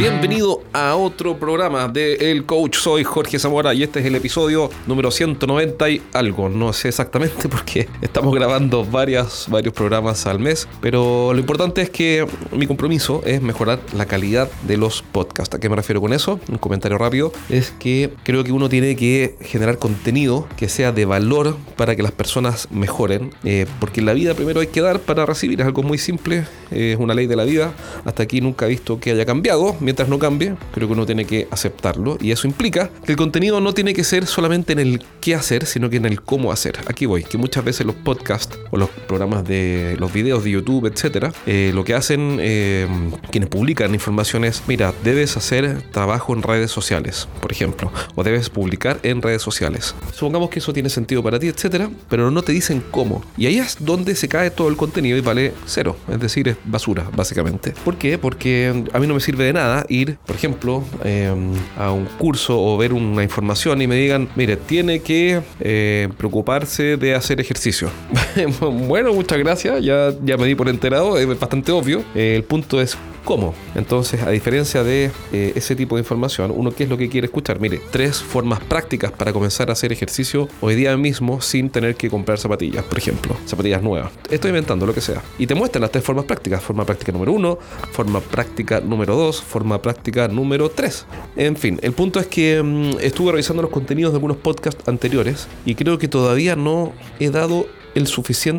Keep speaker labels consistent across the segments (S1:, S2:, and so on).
S1: Bienvenido a otro programa de El Coach. Soy Jorge Zamora y este es el episodio número 190 y algo. No sé exactamente porque estamos grabando varias, varios programas al mes, pero lo importante es que mi compromiso es mejorar la calidad de los podcasts. ¿A qué me refiero con eso? Un comentario rápido. Es que creo que uno tiene que generar contenido que sea de valor para que las personas mejoren, eh, porque en la vida primero hay que dar para recibir. Es algo muy simple, es una ley de la vida. Hasta aquí nunca he visto que haya cambiado. Mientras no cambie, creo que uno tiene que aceptarlo. Y eso implica que el contenido no tiene que ser solamente en el qué hacer, sino que en el cómo hacer. Aquí voy, que muchas veces los podcasts o los programas de los videos de YouTube, etcétera, eh, lo que hacen eh, quienes publican información es: mira, debes hacer trabajo en redes sociales, por ejemplo, o debes publicar en redes sociales. Supongamos que eso tiene sentido para ti, etcétera, pero no te dicen cómo. Y ahí es donde se cae todo el contenido y vale cero. Es decir, es basura, básicamente. ¿Por qué? Porque a mí no me sirve de nada ir, por ejemplo, em, a un curso o ver una información y me digan, mire, tiene que eh, preocuparse de hacer ejercicio. bueno, muchas gracias, ya, ya me di por enterado, es bastante obvio. El punto es cómo. Entonces, a diferencia de eh, ese tipo de información, uno qué es lo que quiere escuchar. Mire, tres formas prácticas para comenzar a hacer ejercicio hoy día mismo sin tener que comprar zapatillas, por ejemplo, zapatillas nuevas. Estoy inventando lo que sea. Y te muestran las tres formas prácticas. Forma práctica número uno, forma práctica número dos, forma práctica número tres. En fin, el punto es que mm, estuve revisando los contenidos de algunos podcasts anteriores y creo que todavía no he dado el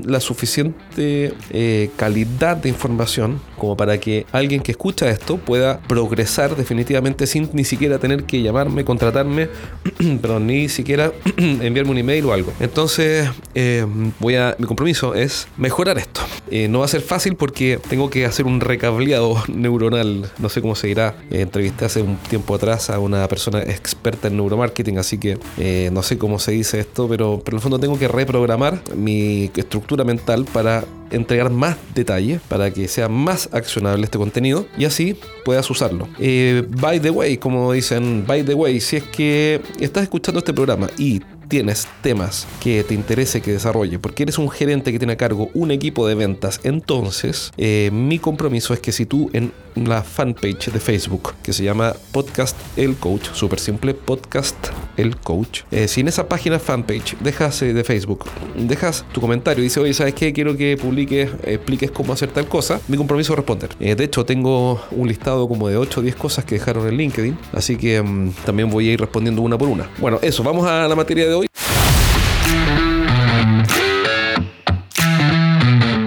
S1: la suficiente eh, calidad de información como para que alguien que escucha esto pueda progresar definitivamente sin ni siquiera tener que llamarme, contratarme, pero ni siquiera enviarme un email o algo. Entonces, eh, voy a, mi compromiso es mejorar esto. Eh, no va a ser fácil porque tengo que hacer un recableado neuronal. No sé cómo se dirá. entrevisté hace un tiempo atrás a una persona experta en neuromarketing, así que no sé cómo se dice esto, pero, pero en el fondo tengo que reprogramar mi estructura mental para entregar más detalles, para que sea más accionable este contenido y así puedas usarlo. Eh, by the way, como dicen, by the way, si es que estás escuchando este programa y tienes temas que te interese que desarrolle, porque eres un gerente que tiene a cargo un equipo de ventas, entonces eh, mi compromiso es que si tú en la fanpage de Facebook, que se llama Podcast El Coach, súper simple, Podcast El Coach, eh, si en esa página fanpage dejas eh, de Facebook, dejas tu comentario dice, oye, ¿sabes qué? Quiero que publiques, expliques cómo hacer tal cosa, mi compromiso es responder. de hecho, tengo un listado como de 8 o 10 cosas que dejaron en LinkedIn, así que mm, también voy a ir respondiendo una por una. Bueno, eso, vamos a la materia de hoy.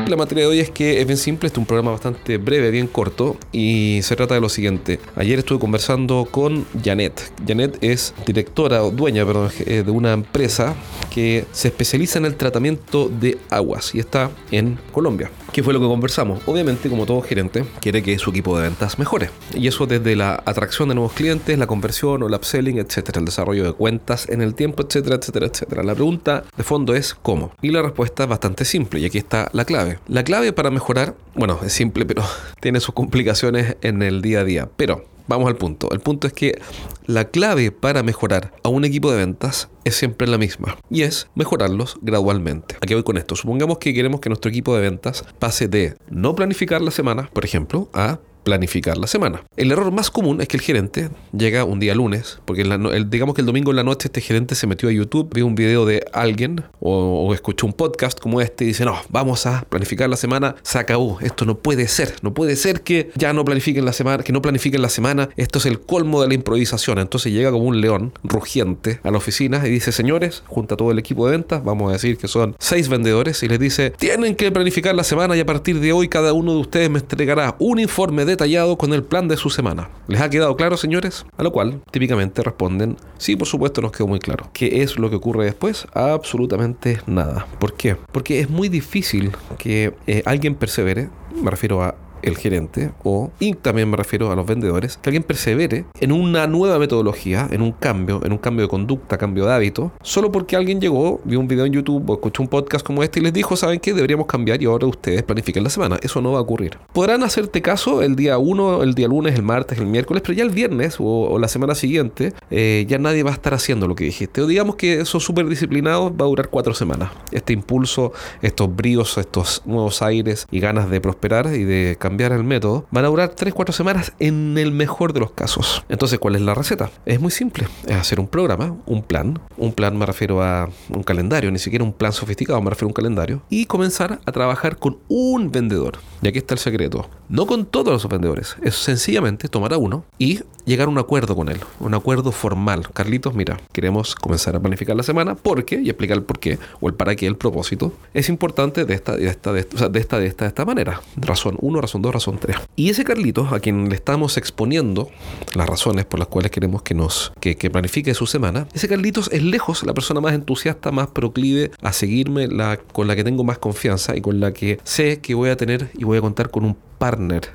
S1: La materia de hoy es que es bien simple, este es un programa bastante breve, bien corto y se trata de lo siguiente. Ayer estuve conversando con Janet. Janet es directora o dueña perdón, eh, de una empresa que se especializa en el tratamiento de aguas y está en Colombia. ¿Qué fue lo que conversamos? Obviamente, como todo gerente, quiere que su equipo de ventas mejore. Y eso desde la atracción de nuevos clientes, la conversión o el upselling, etcétera, el desarrollo de cuentas en el tiempo, etcétera, etcétera, etcétera. La pregunta de fondo es ¿cómo? Y la respuesta es bastante simple y aquí está la clave. La clave para mejorar, bueno, es simple, pero tiene sus complicaciones en el día a día. Pero Vamos al punto. El punto es que la clave para mejorar a un equipo de ventas es siempre la misma y es mejorarlos gradualmente. Aquí voy con esto. Supongamos que queremos que nuestro equipo de ventas pase de no planificar la semana, por ejemplo, a planificar la semana. El error más común es que el gerente llega un día lunes, porque digamos que el domingo en la noche este gerente se metió a YouTube, vio un video de alguien o, escuchó un podcast como este y dice, no, vamos a planificar la semana, se acabó, esto no puede ser, no puede ser que ya no planifiquen la semana, que no planifiquen la semana, esto es el colmo de la improvisación. Entonces llega como un león rugiente a la oficina y dice, señores, junta todo el equipo de ventas, vamos a decir que son seis vendedores y les dice, tienen que planificar la semana y a partir de hoy cada uno de ustedes me entregará un informe de detallado con el plan de su semana. ¿Les ha quedado claro, señores? A lo cual típicamente responden, sí, por supuesto nos quedó muy claro. ¿Qué es lo que ocurre después? Absolutamente nada. ¿Por qué? Porque es muy difícil que eh, alguien persevere, me refiero a el gerente, o, y también me refiero a los vendedores, que alguien persevere en una nueva metodología, en un cambio, en un cambio de conducta, cambio de hábito, solo porque alguien llegó, vio un video en YouTube o escuchó un podcast como este y les dijo, ¿saben qué? Deberíamos cambiar y ahora ustedes planifiquen la semana. Eso no va a ocurrir. Podrán hacerte caso el día 1, el día lunes, el martes, el miércoles, pero ya el viernes o, la semana siguiente, eh, ya nadie va a estar haciendo lo que dijiste. O digamos que esos súper disciplinados va a durar cuatro semanas. Este impulso, estos bríos, estos nuevos aires y ganas de prosperar y de cambiar cambiar el método, van a durar 3-4 semanas en el mejor de los casos. Entonces, ¿cuál es la receta? Es muy simple. Es hacer un programa, un plan. Un plan me refiero a un calendario, ni siquiera un plan sofisticado, me refiero a un calendario. Y comenzar a trabajar con un vendedor. Y aquí está el secreto. No con todos los vendedores. Es sencillamente tomar a uno y llegar a un acuerdo con él. Un acuerdo formal. Carlitos, mira, queremos comenzar a planificar la semana porque, y explicar el por qué, o el para qué, el propósito, es importante de esta, de esta, de esta, de esta, de esta, de esta manera. Razón 1, razón 2, razón 3. Y ese Carlitos, a quien le estamos exponiendo las razones por las cuales queremos que nos que, que planifique su semana, ese Carlitos es lejos la persona más entusiasta, más proclive a seguirme, la, con la que tengo más confianza y con la que sé que voy a tener y voy a contar con un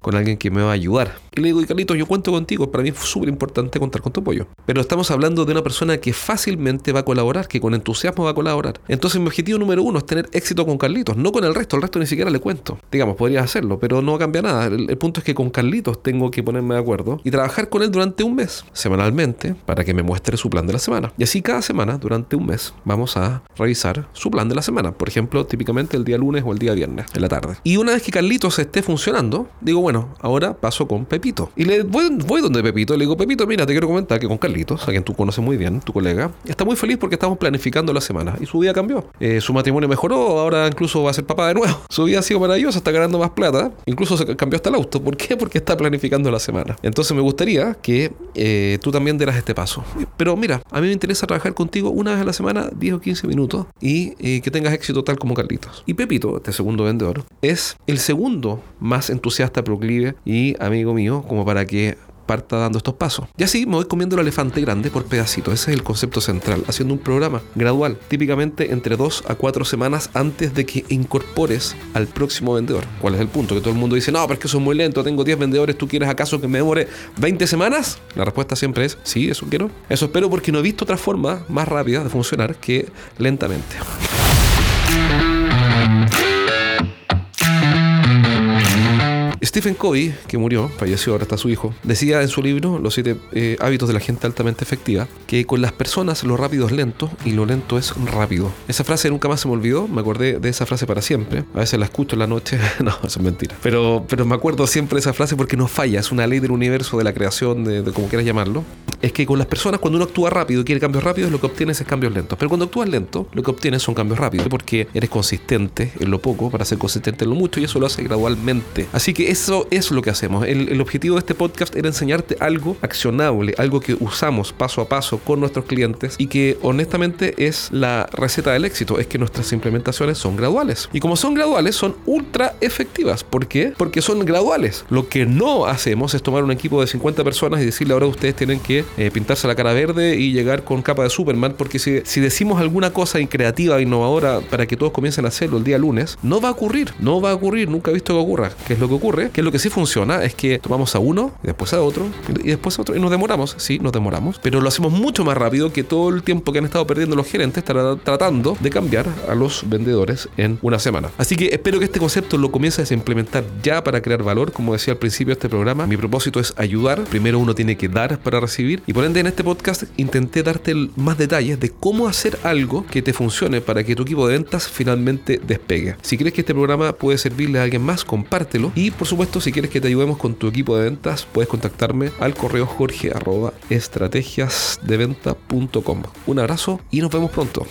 S1: con alguien que me va a ayudar. Y le digo, y Carlitos, yo cuento contigo, para mí es súper importante contar con tu apoyo. Pero estamos hablando de una persona que fácilmente va a colaborar, que con entusiasmo va a colaborar. Entonces mi objetivo número uno es tener éxito con Carlitos, no con el resto, el resto ni siquiera le cuento. Digamos, podrías hacerlo, pero no cambia nada. El punto es que con Carlitos tengo que ponerme de acuerdo y trabajar con él durante un mes, semanalmente, para que me muestre su plan de la semana. Y así cada semana, durante un mes, vamos a revisar su plan de la semana. Por ejemplo, típicamente el día lunes o el día viernes, en la tarde. Y una vez que Carlitos esté funcionando, digo, bueno, ahora paso con Pepito. Y le voy, donde Pepito, le digo, Pepito, mira, te quiero comentar que con Carlitos, a quien tú conoces muy bien, tu colega, está muy feliz porque estamos planificando la semana y su vida cambió. Eh, su matrimonio mejoró, ahora incluso va a ser papá de nuevo. Su vida ha sido maravillosa, está ganando más plata, incluso se cambió hasta el auto. ¿Por qué? Porque está planificando la semana. Entonces me gustaría que eh, tú también dieras este paso. Pero mira, a mí me interesa trabajar contigo una vez a la semana, 10 o 15 minutos, y eh, que tengas éxito tal como Carlitos. Y Pepito, este segundo vendedor, es el segundo más entusiasta, proclive y amigo mío, como para que parta dando estos pasos. Y así me voy comiendo el elefante grande por pedacitos. Ese es el concepto central. Haciendo un programa gradual, típicamente entre dos a cuatro semanas antes de que incorpores al próximo vendedor. ¿Cuál es el punto? Que todo el mundo dice, no, pero es que eso es muy lento, tengo 10 vendedores, ¿tú quieres acaso que me demore 20 semanas? La respuesta siempre es, sí, eso quiero. Eso espero porque no he visto otra forma más rápida de funcionar que lentamente. Stephen Covey, que murió, falleció, ahora está su hijo, decía en su libro Los siete eh, hábitos de la gente altamente efectiva, que con las personas lo rápido es lento y lo lento es rápido. Esa frase nunca más se me olvidó, me acordé de esa frase para siempre. A veces la escucho en la noche, no, eso es mentira. Pero, pero me acuerdo siempre de esa frase porque no falla, es una ley del universo, de la creación, de, de como quieras llamarlo. Es que con las personas, cuando uno actúa rápido y quiere cambios rápidos, lo que obtienes es cambios lentos. Pero cuando actúas lento, lo que obtienes son cambios rápidos, porque eres consistente en lo poco para ser consistente en lo mucho y eso lo hace gradualmente. Así que eso es lo que hacemos. El, el, objetivo de este podcast era enseñarte algo accionable, algo que usamos paso a paso con nuestros clientes y que honestamente es la receta del éxito, es que nuestras implementaciones son graduales. Y como son graduales, son ultra efectivas. ¿Por qué? Porque son graduales. Lo que no hacemos es tomar un equipo de 50 personas y decirle ahora ustedes tienen que eh, pintarse la cara verde y llegar con capa de Superman, porque si, decimos alguna cosa increativa, innovadora para que todos comiencen a hacerlo el día lunes, no va a ocurrir, no va a ocurrir, nunca he visto que ocurra. ¿Qué es lo que ocurre? Que lo que sí funciona es que tomamos a uno, y después a otro, y después a otro, y nos demoramos, sí, nos demoramos, pero lo hacemos mucho más rápido que todo el tiempo que han estado perdiendo los gerentes tra tratando de cambiar a los vendedores en una semana. Así que espero que este concepto lo comiences a implementar ya para crear valor, como decía al principio de este programa. Mi propósito es ayudar, primero uno tiene que dar para recibir, y por ende en este podcast intenté darte más detalles de cómo hacer algo que te funcione para que tu equipo de ventas finalmente despegue. Si crees que este programa puede servirle a alguien más, compártelo, y por supuesto si quieres que te ayudemos con tu equipo de ventas, puedes contactarme al correo jorge estrategiasdeventa.com. Un abrazo y nos vemos pronto.